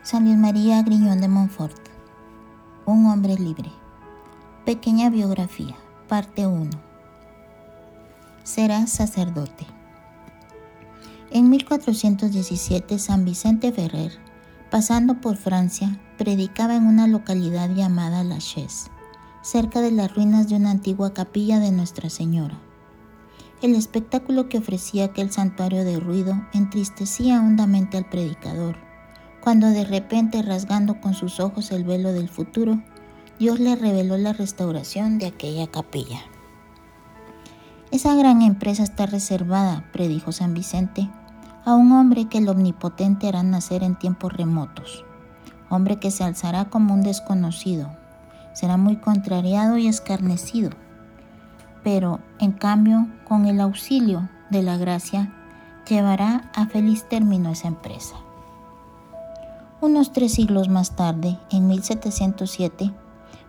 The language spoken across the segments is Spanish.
San Luis María Griñón de Montfort, un hombre libre. Pequeña biografía, parte 1. Será sacerdote. En 1417, San Vicente Ferrer, pasando por Francia, predicaba en una localidad llamada La Chaise, cerca de las ruinas de una antigua capilla de Nuestra Señora. El espectáculo que ofrecía aquel santuario de ruido entristecía hondamente al predicador cuando de repente rasgando con sus ojos el velo del futuro, Dios le reveló la restauración de aquella capilla. Esa gran empresa está reservada, predijo San Vicente, a un hombre que el omnipotente hará nacer en tiempos remotos, hombre que se alzará como un desconocido, será muy contrariado y escarnecido, pero en cambio, con el auxilio de la gracia, llevará a feliz término esa empresa. Unos tres siglos más tarde, en 1707,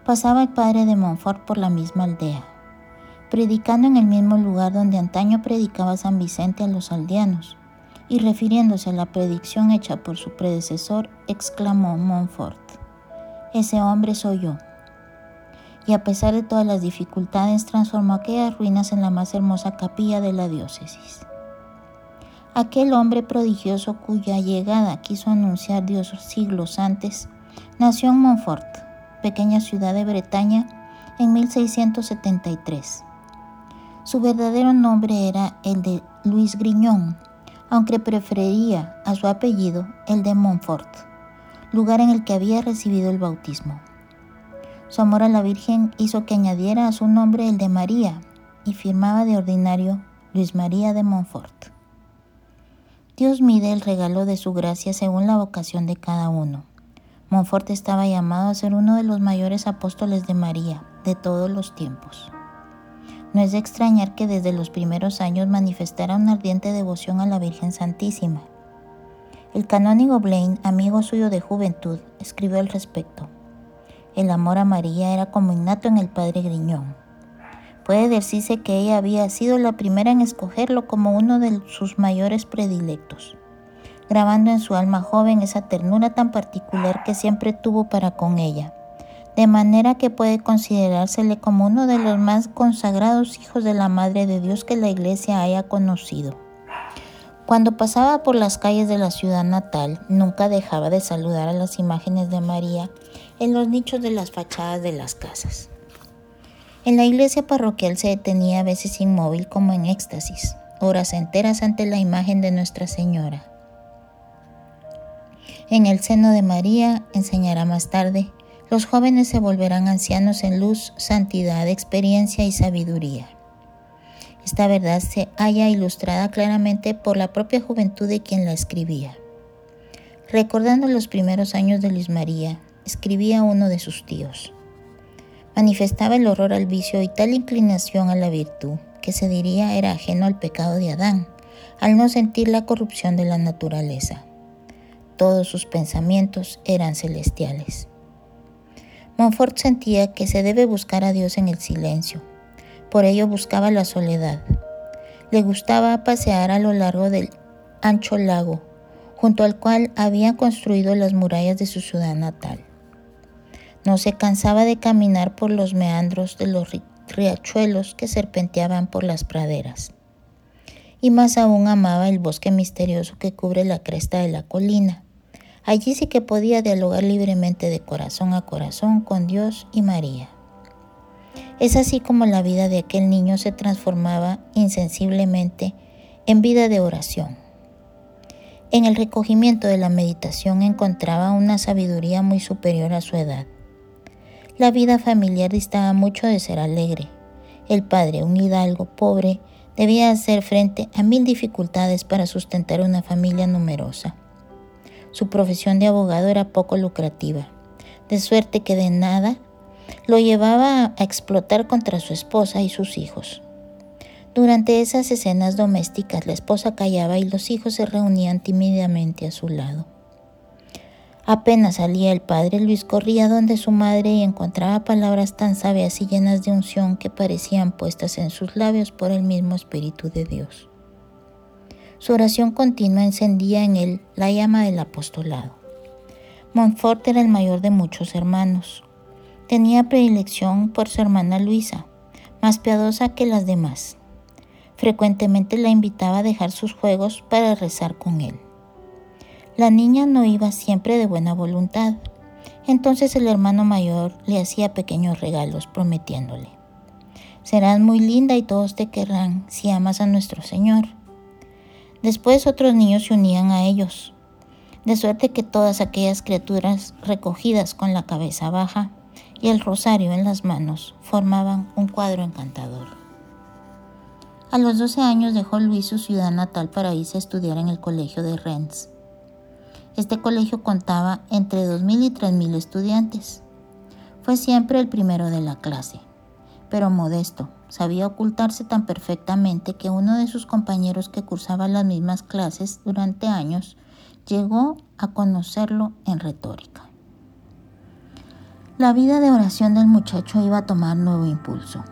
pasaba el padre de Montfort por la misma aldea, predicando en el mismo lugar donde antaño predicaba San Vicente a los aldeanos, y refiriéndose a la predicción hecha por su predecesor, exclamó Montfort, Ese hombre soy yo. Y a pesar de todas las dificultades, transformó aquellas ruinas en la más hermosa capilla de la diócesis. Aquel hombre prodigioso cuya llegada quiso anunciar Dios siglos antes, nació en Montfort, pequeña ciudad de Bretaña, en 1673. Su verdadero nombre era el de Luis Griñón, aunque prefería a su apellido el de Montfort, lugar en el que había recibido el bautismo. Su amor a la Virgen hizo que añadiera a su nombre el de María y firmaba de ordinario Luis María de Montfort. Dios mide el regalo de su gracia según la vocación de cada uno. Montfort estaba llamado a ser uno de los mayores apóstoles de María de todos los tiempos. No es de extrañar que desde los primeros años manifestara una ardiente devoción a la Virgen Santísima. El canónigo Blaine, amigo suyo de juventud, escribió al respecto. El amor a María era como innato en el padre Griñón. Puede decirse que ella había sido la primera en escogerlo como uno de sus mayores predilectos, grabando en su alma joven esa ternura tan particular que siempre tuvo para con ella, de manera que puede considerársele como uno de los más consagrados hijos de la Madre de Dios que la Iglesia haya conocido. Cuando pasaba por las calles de la ciudad natal, nunca dejaba de saludar a las imágenes de María en los nichos de las fachadas de las casas. En la iglesia parroquial se detenía a veces inmóvil como en éxtasis, horas enteras ante la imagen de Nuestra Señora. En el seno de María, enseñará más tarde, los jóvenes se volverán ancianos en luz, santidad, experiencia y sabiduría. Esta verdad se halla ilustrada claramente por la propia juventud de quien la escribía. Recordando los primeros años de Luis María, escribía uno de sus tíos manifestaba el horror al vicio y tal inclinación a la virtud que se diría era ajeno al pecado de Adán, al no sentir la corrupción de la naturaleza. Todos sus pensamientos eran celestiales. Montfort sentía que se debe buscar a Dios en el silencio, por ello buscaba la soledad. Le gustaba pasear a lo largo del ancho lago, junto al cual había construido las murallas de su ciudad natal. No se cansaba de caminar por los meandros de los riachuelos que serpenteaban por las praderas. Y más aún amaba el bosque misterioso que cubre la cresta de la colina. Allí sí que podía dialogar libremente de corazón a corazón con Dios y María. Es así como la vida de aquel niño se transformaba insensiblemente en vida de oración. En el recogimiento de la meditación encontraba una sabiduría muy superior a su edad. La vida familiar distaba mucho de ser alegre. El padre, un hidalgo pobre, debía hacer frente a mil dificultades para sustentar una familia numerosa. Su profesión de abogado era poco lucrativa, de suerte que de nada lo llevaba a explotar contra su esposa y sus hijos. Durante esas escenas domésticas la esposa callaba y los hijos se reunían tímidamente a su lado. Apenas salía el padre, Luis corría donde su madre y encontraba palabras tan sabias y llenas de unción que parecían puestas en sus labios por el mismo Espíritu de Dios. Su oración continua encendía en él la llama del apostolado. Montfort era el mayor de muchos hermanos. Tenía predilección por su hermana Luisa, más piadosa que las demás. Frecuentemente la invitaba a dejar sus juegos para rezar con él. La niña no iba siempre de buena voluntad, entonces el hermano mayor le hacía pequeños regalos prometiéndole, serás muy linda y todos te querrán si amas a nuestro Señor. Después otros niños se unían a ellos, de suerte que todas aquellas criaturas recogidas con la cabeza baja y el rosario en las manos formaban un cuadro encantador. A los 12 años dejó Luis su ciudad natal para irse a estudiar en el colegio de Rennes. Este colegio contaba entre 2.000 y 3.000 estudiantes. Fue siempre el primero de la clase, pero modesto, sabía ocultarse tan perfectamente que uno de sus compañeros que cursaba las mismas clases durante años llegó a conocerlo en retórica. La vida de oración del muchacho iba a tomar nuevo impulso.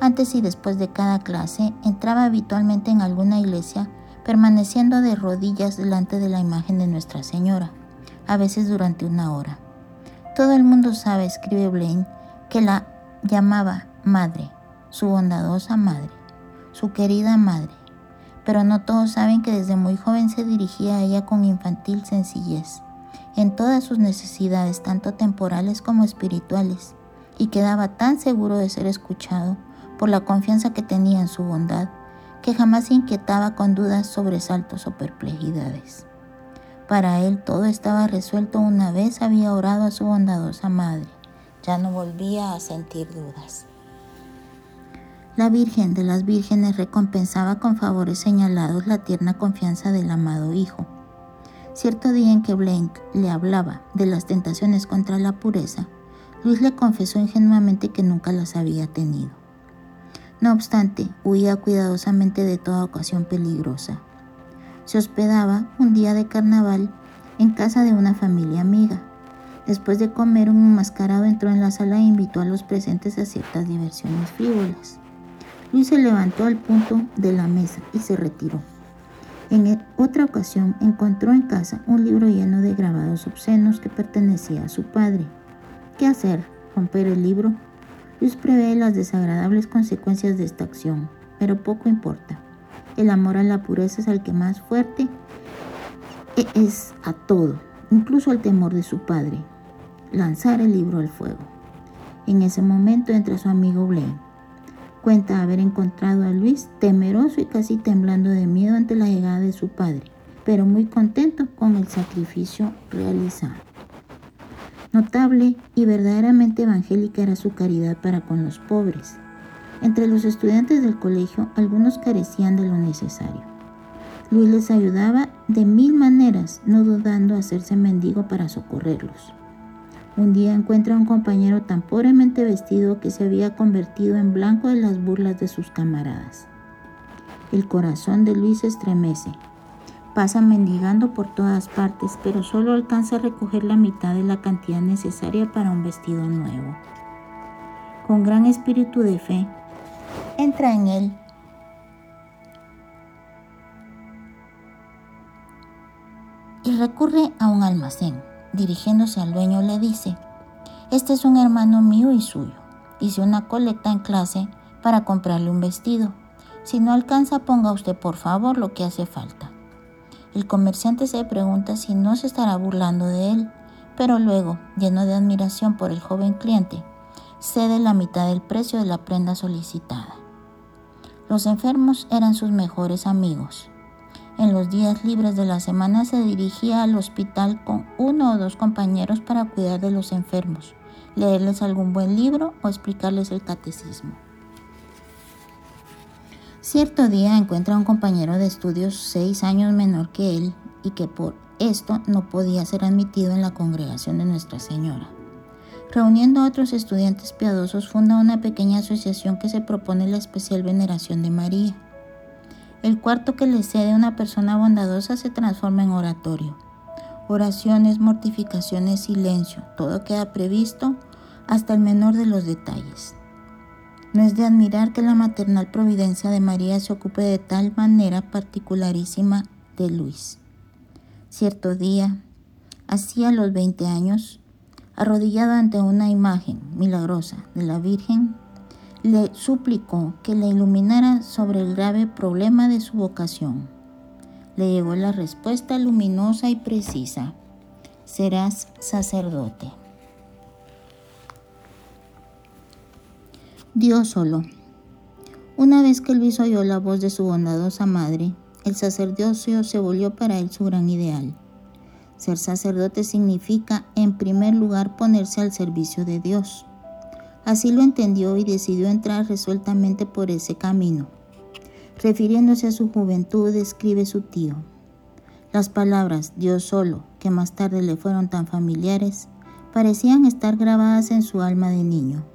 Antes y después de cada clase entraba habitualmente en alguna iglesia permaneciendo de rodillas delante de la imagen de Nuestra Señora, a veces durante una hora. Todo el mundo sabe, escribe Blaine, que la llamaba madre, su bondadosa madre, su querida madre, pero no todos saben que desde muy joven se dirigía a ella con infantil sencillez, en todas sus necesidades, tanto temporales como espirituales, y quedaba tan seguro de ser escuchado por la confianza que tenía en su bondad que jamás se inquietaba con dudas, sobresaltos o perplejidades. Para él todo estaba resuelto una vez había orado a su bondadosa madre. Ya no volvía a sentir dudas. La Virgen de las Vírgenes recompensaba con favores señalados la tierna confianza del amado Hijo. Cierto día en que Blank le hablaba de las tentaciones contra la pureza, Luis le confesó ingenuamente que nunca las había tenido. No obstante, huía cuidadosamente de toda ocasión peligrosa. Se hospedaba un día de carnaval en casa de una familia amiga. Después de comer, un enmascarado entró en la sala e invitó a los presentes a ciertas diversiones frívolas. Luis se levantó al punto de la mesa y se retiró. En e-, otra ocasión encontró en casa un libro lleno de grabados obscenos que pertenecía a su padre. ¿Qué hacer? ¿Romper el libro? Dios prevé las desagradables consecuencias de esta acción, pero poco importa. El amor a la pureza es el que más fuerte e-, es a todo, incluso al temor de su padre. Lanzar el libro al fuego. En ese momento entra su amigo Blaine. Cuenta haber encontrado a Luis temeroso y casi temblando de miedo ante la llegada de su padre, pero muy contento con el sacrificio realizado. Notable y verdaderamente evangélica era su caridad para con los pobres. Entre los estudiantes del colegio, algunos carecían de lo necesario. Luis les ayudaba de mil maneras, no dudando hacerse mendigo para socorrerlos. Un día encuentra a un compañero tan pobremente vestido que se había convertido en blanco de las burlas de sus camaradas. El corazón de Luis estremece Pasa mendigando por todas partes, pero solo alcanza a recoger la mitad de la cantidad necesaria para un vestido nuevo. Con gran espíritu de fe, entra en él y recurre a un almacén. Dirigiéndose al dueño le dice, este es un hermano mío y suyo. Hice una colecta en clase para comprarle un vestido. Si no alcanza, ponga usted por favor lo que hace falta. El comerciante se pregunta si no se estará burlando de él, pero luego, lleno de admiración por el joven cliente, cede la mitad del precio de la prenda solicitada. Los enfermos eran sus mejores amigos. En los días libres de la semana se dirigía al hospital con uno o dos compañeros para cuidar de los enfermos, leerles algún buen libro o explicarles el catecismo. Cierto día encuentra a un compañero de estudios seis años menor que él y que por esto no podía ser admitido en la congregación de Nuestra Señora. Reuniendo a otros estudiantes piadosos, funda una pequeña asociación que se propone la especial veneración de María. El cuarto que le cede una persona bondadosa se transforma en oratorio. Oraciones, mortificaciones, silencio, todo queda previsto hasta el menor de los detalles. No es de admirar que la maternal providencia de María se ocupe de tal manera particularísima de Luis. Cierto día, Así a los 20 años, arrodillado ante una imagen milagrosa de la Virgen, le suplicó que le iluminara sobre el grave problema de su vocación. Le llegó la respuesta luminosa y precisa. Serás sacerdote. Dios solo. Una vez que Luis oyó la voz de su bondadosa madre, el sacerdocio se volvió para él su gran ideal. Ser sacerdote significa, en primer lugar, ponerse al servicio de Dios. Así lo entendió y decidió entrar resueltamente por ese camino. Refiriéndose a su juventud, escribe su tío. Las palabras Dios solo, que más tarde le fueron tan familiares, parecían estar grabadas en su alma de niño.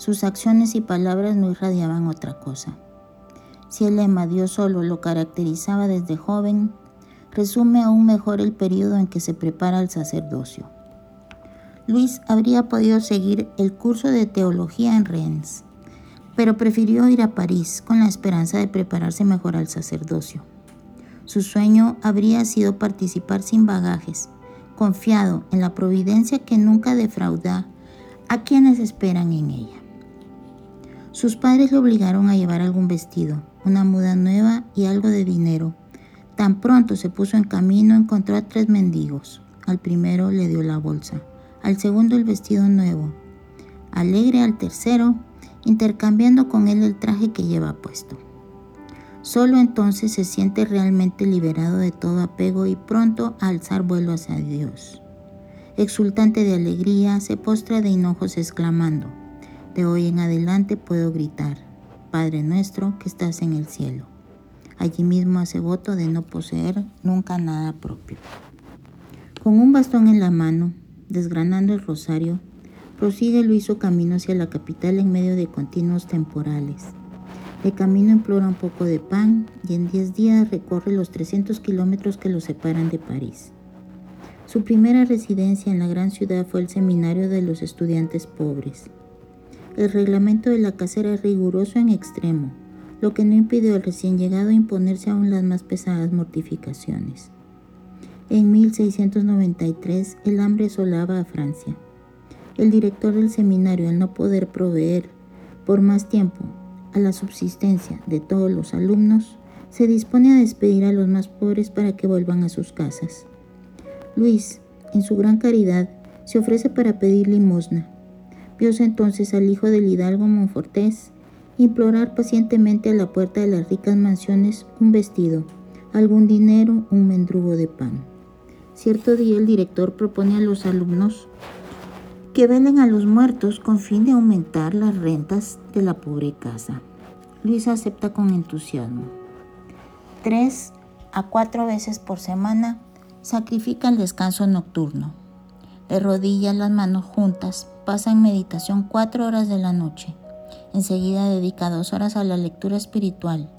Sus acciones y palabras no irradiaban otra cosa. Si el lema Dios solo lo caracterizaba desde joven, resume aún mejor el periodo en que se prepara el sacerdocio. Luis habría podido seguir el curso de teología en Rennes, pero prefirió ir a París con la esperanza de prepararse mejor al sacerdocio. Su sueño habría sido participar sin bagajes, confiado en la providencia que nunca defrauda a quienes esperan en ella. Sus padres le obligaron a llevar algún vestido, una muda nueva y algo de dinero. Tan pronto se puso en camino encontró a tres mendigos. Al primero le dio la bolsa al segundo el vestido nuevo, alegre al tercero, intercambiando con él el traje que lleva puesto. Solo entonces se siente realmente liberado de todo apego y pronto a alzar vuelo hacia Dios. Exultante de alegría, se postra de hinojos exclamando, de hoy en adelante puedo gritar, Padre nuestro que estás en el cielo. Allí mismo hace voto de no poseer nunca nada propio. Con un bastón en la mano, desgranando el rosario, prosigue Luis su camino hacia la capital en medio de continuos temporales. De camino implora un poco de pan y en 10 días recorre los 300 kilómetros que lo separan de París. Su primera residencia en la gran ciudad fue el seminario de los estudiantes pobres. El reglamento de la casa era riguroso en extremo, lo que no impidió al recién llegado imponerse aún las más pesadas mortificaciones. En 1693 el hambre asolaba a Francia. El director del seminario, al no poder proveer por más tiempo a la subsistencia de todos los alumnos, se dispone a despedir a los más pobres para que vuelvan a sus casas. Luis, en su gran caridad, se ofrece para pedir limosna. Viose entonces al hijo del hidalgo Monfortés implorar pacientemente a la puerta de las ricas mansiones un vestido, algún dinero, un mendrugo de pan. Cierto día el director propone a los alumnos que venden a los muertos con fin de aumentar las rentas de la pobre casa. Luis acepta con entusiasmo. Tres a cuatro veces por semana sacrifica el descanso nocturno. De rodillas, las manos juntas, pasa en meditación cuatro horas de la noche. Enseguida dedica dos horas a la lectura espiritual.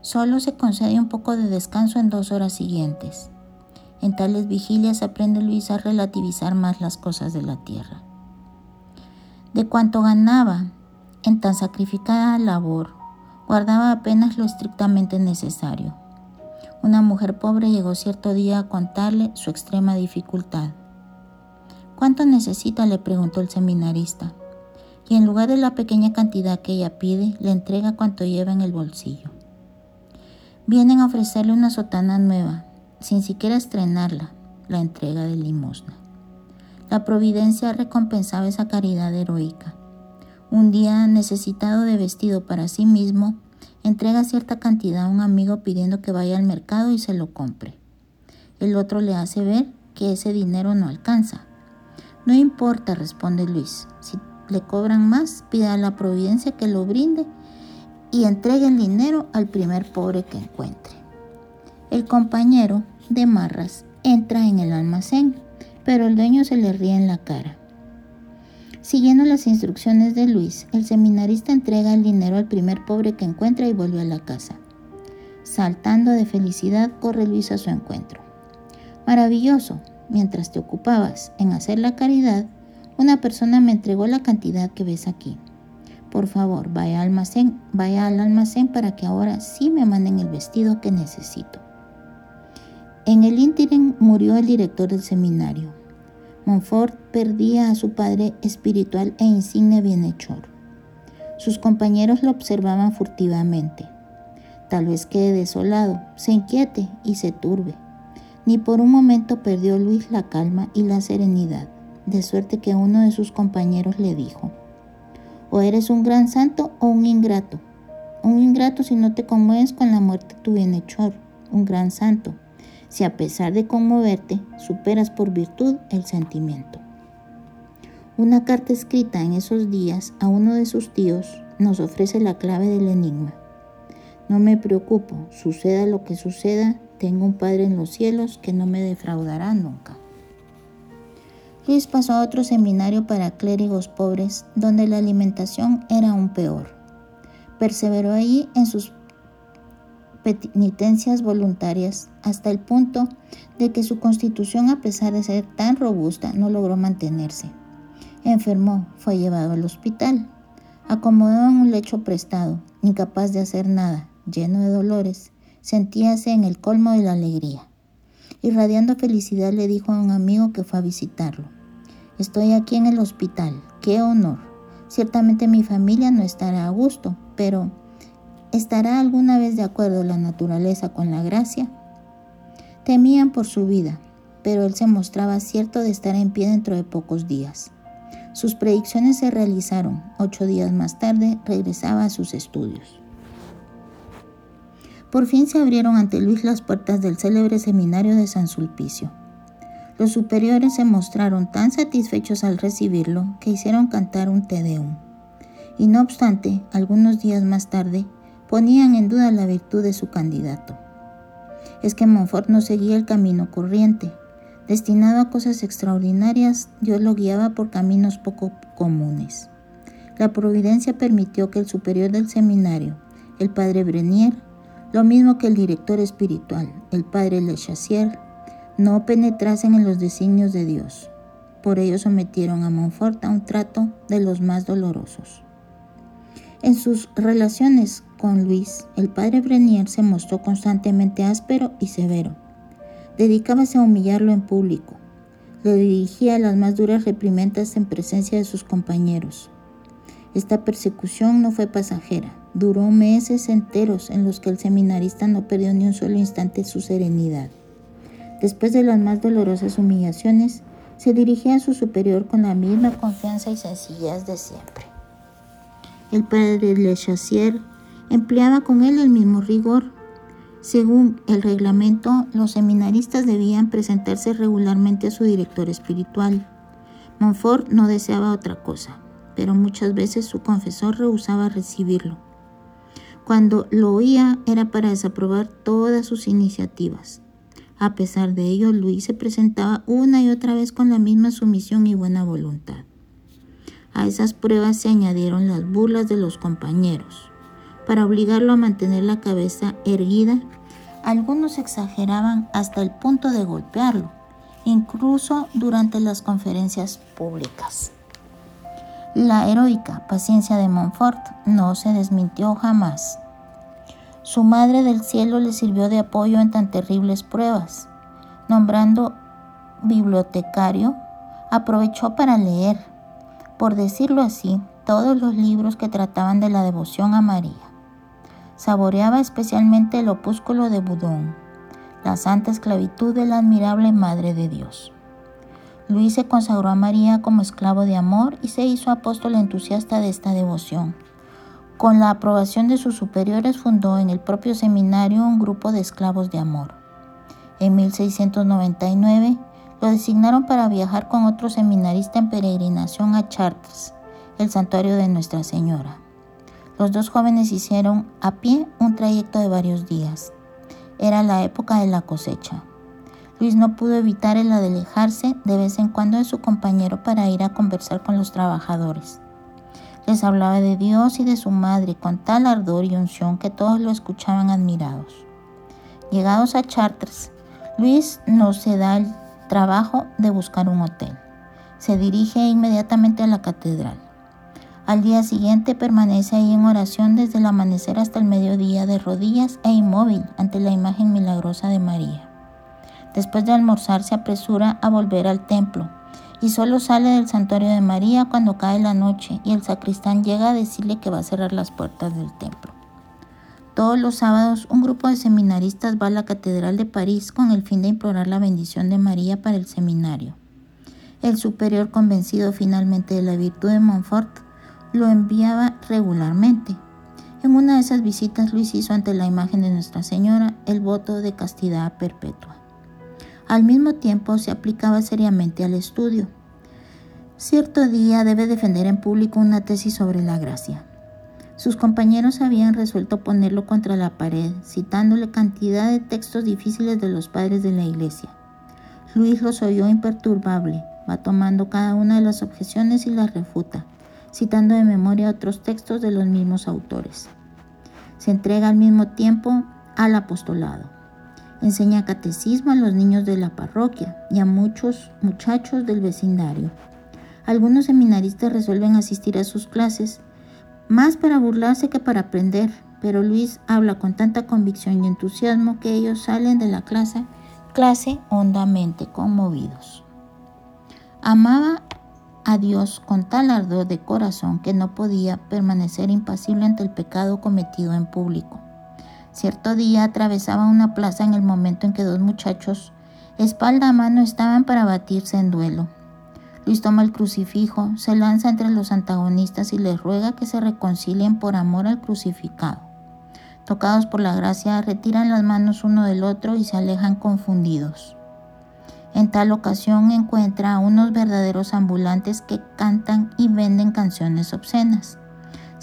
Solo se concede un poco de descanso en dos horas siguientes. En tales vigilias aprende Luis a relativizar más las cosas de la tierra. De cuanto ganaba en tan sacrificada labor, guardaba apenas lo estrictamente necesario. Una mujer pobre llegó cierto día a contarle su extrema dificultad. ¿Cuánto necesita? le preguntó el seminarista, y en lugar de la pequeña cantidad que ella pide, le entrega cuanto lleva en el bolsillo. Vienen a ofrecerle una sotana nueva, sin siquiera estrenarla, la entrega de limosna. La providencia recompensaba esa caridad heroica. Un día, necesitado de vestido para sí mismo, entrega cierta cantidad a un amigo pidiendo que vaya al mercado y se lo compre. El otro le hace ver que ese dinero no alcanza. No importa, responde Luis. Si le cobran más, pida a la providencia que lo brinde y entregue el dinero al primer pobre que encuentre. El compañero, de marras entra en el almacén, pero el dueño se le ríe en la cara. Siguiendo las instrucciones de Luis, el seminarista entrega el dinero al primer pobre que encuentra y vuelve a la casa. Saltando de felicidad, corre Luis a su encuentro. Maravilloso, mientras te ocupabas en hacer la caridad, una persona me entregó la cantidad que ves aquí. Por favor, vaya al almacén, vaya al almacén para que ahora sí me manden el vestido que necesito. En el ínterin murió el director del seminario. Montfort perdía a su padre espiritual e insigne bienhechor. Sus compañeros lo observaban furtivamente. Tal vez quede desolado, se inquiete y se turbe. Ni por un momento perdió Luis la calma y la serenidad, de suerte que uno de sus compañeros le dijo, o eres un gran santo o un ingrato. Un ingrato si no te conmueves con la muerte de tu bienhechor, un gran santo, si a pesar de conmoverte superas por virtud el sentimiento. Una carta escrita en esos días a uno de sus tíos nos ofrece la clave del enigma. No me preocupo, suceda lo que suceda, tengo un Padre en los cielos que no me defraudará nunca. Luis pasó a otro seminario para clérigos pobres, donde la alimentación era aún peor. Perseveró allí en sus penitencias voluntarias hasta el punto de que su constitución, a pesar de ser tan robusta, no logró mantenerse. Enfermó, fue llevado al hospital, acomodado en un lecho prestado, incapaz de hacer nada, lleno de dolores, sentíase en el colmo de la alegría. Irradiando felicidad le dijo a un amigo que fue a visitarlo. Estoy aquí en el hospital, qué honor. Ciertamente mi familia no estará a gusto, pero ¿estará alguna vez de acuerdo la naturaleza con la gracia? Temían por su vida, pero él se mostraba cierto de estar en pie dentro de pocos días. Sus predicciones se realizaron. Ocho días más tarde regresaba a sus estudios. Por fin se abrieron ante Luis las puertas del célebre seminario de San Sulpicio. Los superiores se mostraron tan satisfechos al recibirlo que hicieron cantar un Te Deum. Y no obstante, algunos días más tarde, ponían en duda la virtud de su candidato. Es que Montfort no seguía el camino corriente. Destinado a cosas extraordinarias, Dios lo guiaba por caminos poco comunes. La providencia permitió que el superior del seminario, el padre Brenier, lo mismo que el director espiritual, el padre Le Chassier, no penetrasen en los designios de Dios. Por ello sometieron a Montfort a un trato de los más dolorosos. En sus relaciones con Luis, el padre Brenier se mostró constantemente áspero y severo. Dedicábase a humillarlo en público. Le dirigía las más duras reprimendas en presencia de sus compañeros. Esta persecución no fue pasajera Duró meses enteros en los que el seminarista no perdió ni un solo instante su serenidad. Después de las más dolorosas humillaciones, se dirigía a su superior con la misma confianza y sencillez de siempre. El padre Le Chassier empleaba con él el mismo rigor. Según el reglamento, los seminaristas debían presentarse regularmente a su director espiritual. Montfort no deseaba otra cosa, pero muchas veces su confesor rehusaba recibirlo. Cuando lo oía era para desaprobar todas sus iniciativas. A pesar de ello, Luis se presentaba una y otra vez con la misma sumisión y buena voluntad. A esas pruebas se añadieron las burlas de los compañeros. Para obligarlo a mantener la cabeza erguida, algunos exageraban hasta el punto de golpearlo, incluso durante las conferencias públicas. La heroica paciencia de Montfort no se desmintió jamás. Su Madre del Cielo le sirvió de apoyo en tan terribles pruebas. Nombrando bibliotecario, aprovechó para leer, por decirlo así, todos los libros que trataban de la devoción a María. Saboreaba especialmente el opúsculo de Budón, la santa esclavitud de la admirable Madre de Dios. Luis se consagró a María como esclavo de amor y se hizo apóstol entusiasta de esta devoción. Con la aprobación de sus superiores fundó en el propio seminario un grupo de esclavos de amor. En 1699 lo designaron para viajar con otro seminarista en peregrinación a Chartres, el santuario de Nuestra Señora. Los dos jóvenes hicieron a pie un trayecto de varios días. Era la época de la cosecha. Luis no pudo evitar el alejarse de vez en cuando de su compañero para ir a conversar con los trabajadores. Les hablaba de Dios y de su madre con tal ardor y unción que todos lo escuchaban admirados. Llegados a Chartres, Luis no se da el trabajo de buscar un hotel. Se dirige inmediatamente a la catedral. Al día siguiente permanece ahí en oración desde el amanecer hasta el mediodía de rodillas e inmóvil ante la imagen milagrosa de María. Después de almorzar se apresura a volver al templo y solo sale del santuario de María cuando cae la noche y el sacristán llega a decirle que va a cerrar las puertas del templo. Todos los sábados un grupo de seminaristas va a la Catedral de París con el fin de implorar la bendición de María para el seminario. El superior, convencido finalmente de la virtud de Montfort, lo enviaba regularmente. En una de esas visitas Luis hizo ante la imagen de Nuestra Señora el voto de castidad perpetua. Al mismo tiempo se aplicaba seriamente al estudio. Cierto día debe defender en público una tesis sobre la gracia. Sus compañeros habían resuelto ponerlo contra la pared, citándole cantidad de textos difíciles de los padres de la iglesia. Luis los oyó imperturbable, va tomando cada una de las objeciones y las refuta, citando de memoria otros textos de los mismos autores. Se entrega al mismo tiempo al apostolado. Enseña catecismo a los niños de la parroquia y a muchos muchachos del vecindario. Algunos seminaristas resuelven asistir a sus clases, más para burlarse que para aprender, pero Luis habla con tanta convicción y entusiasmo que ellos salen de la clase, clase hondamente conmovidos. Amaba a Dios con tal ardor de corazón que no podía permanecer impasible ante el pecado cometido en público. Cierto día atravesaba una plaza en el momento en que dos muchachos, espalda a mano, estaban para batirse en duelo. Luis toma el crucifijo, se lanza entre los antagonistas y les ruega que se reconcilien por amor al crucificado. Tocados por la gracia, retiran las manos uno del otro y se alejan confundidos. En tal ocasión encuentra a unos verdaderos ambulantes que cantan y venden canciones obscenas.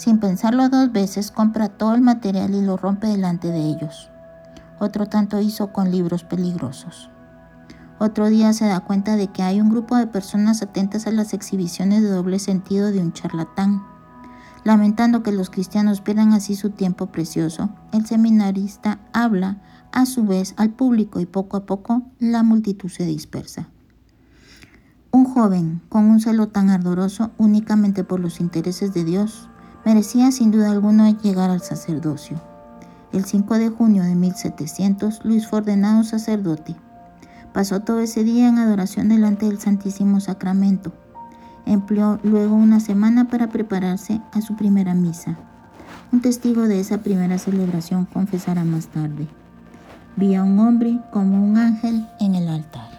Sin pensarlo dos veces, compra todo el material y lo rompe delante de ellos. Otro tanto hizo con libros peligrosos. Otro día se da cuenta de que hay un grupo de personas atentas a las exhibiciones de doble sentido de un charlatán. Lamentando que los cristianos pierdan así su tiempo precioso, el seminarista habla a su vez al público y poco a poco la multitud se dispersa. Un joven con un celo tan ardoroso únicamente por los intereses de Dios merecía sin duda alguna llegar al sacerdocio. El 5 de junio de 1700, Luis fue ordenado sacerdote. Pasó todo ese día en adoración delante del Santísimo Sacramento. Empleó luego una semana para prepararse a su primera misa. Un testigo de esa primera celebración confesará más tarde. Vi a un hombre como un ángel en el altar.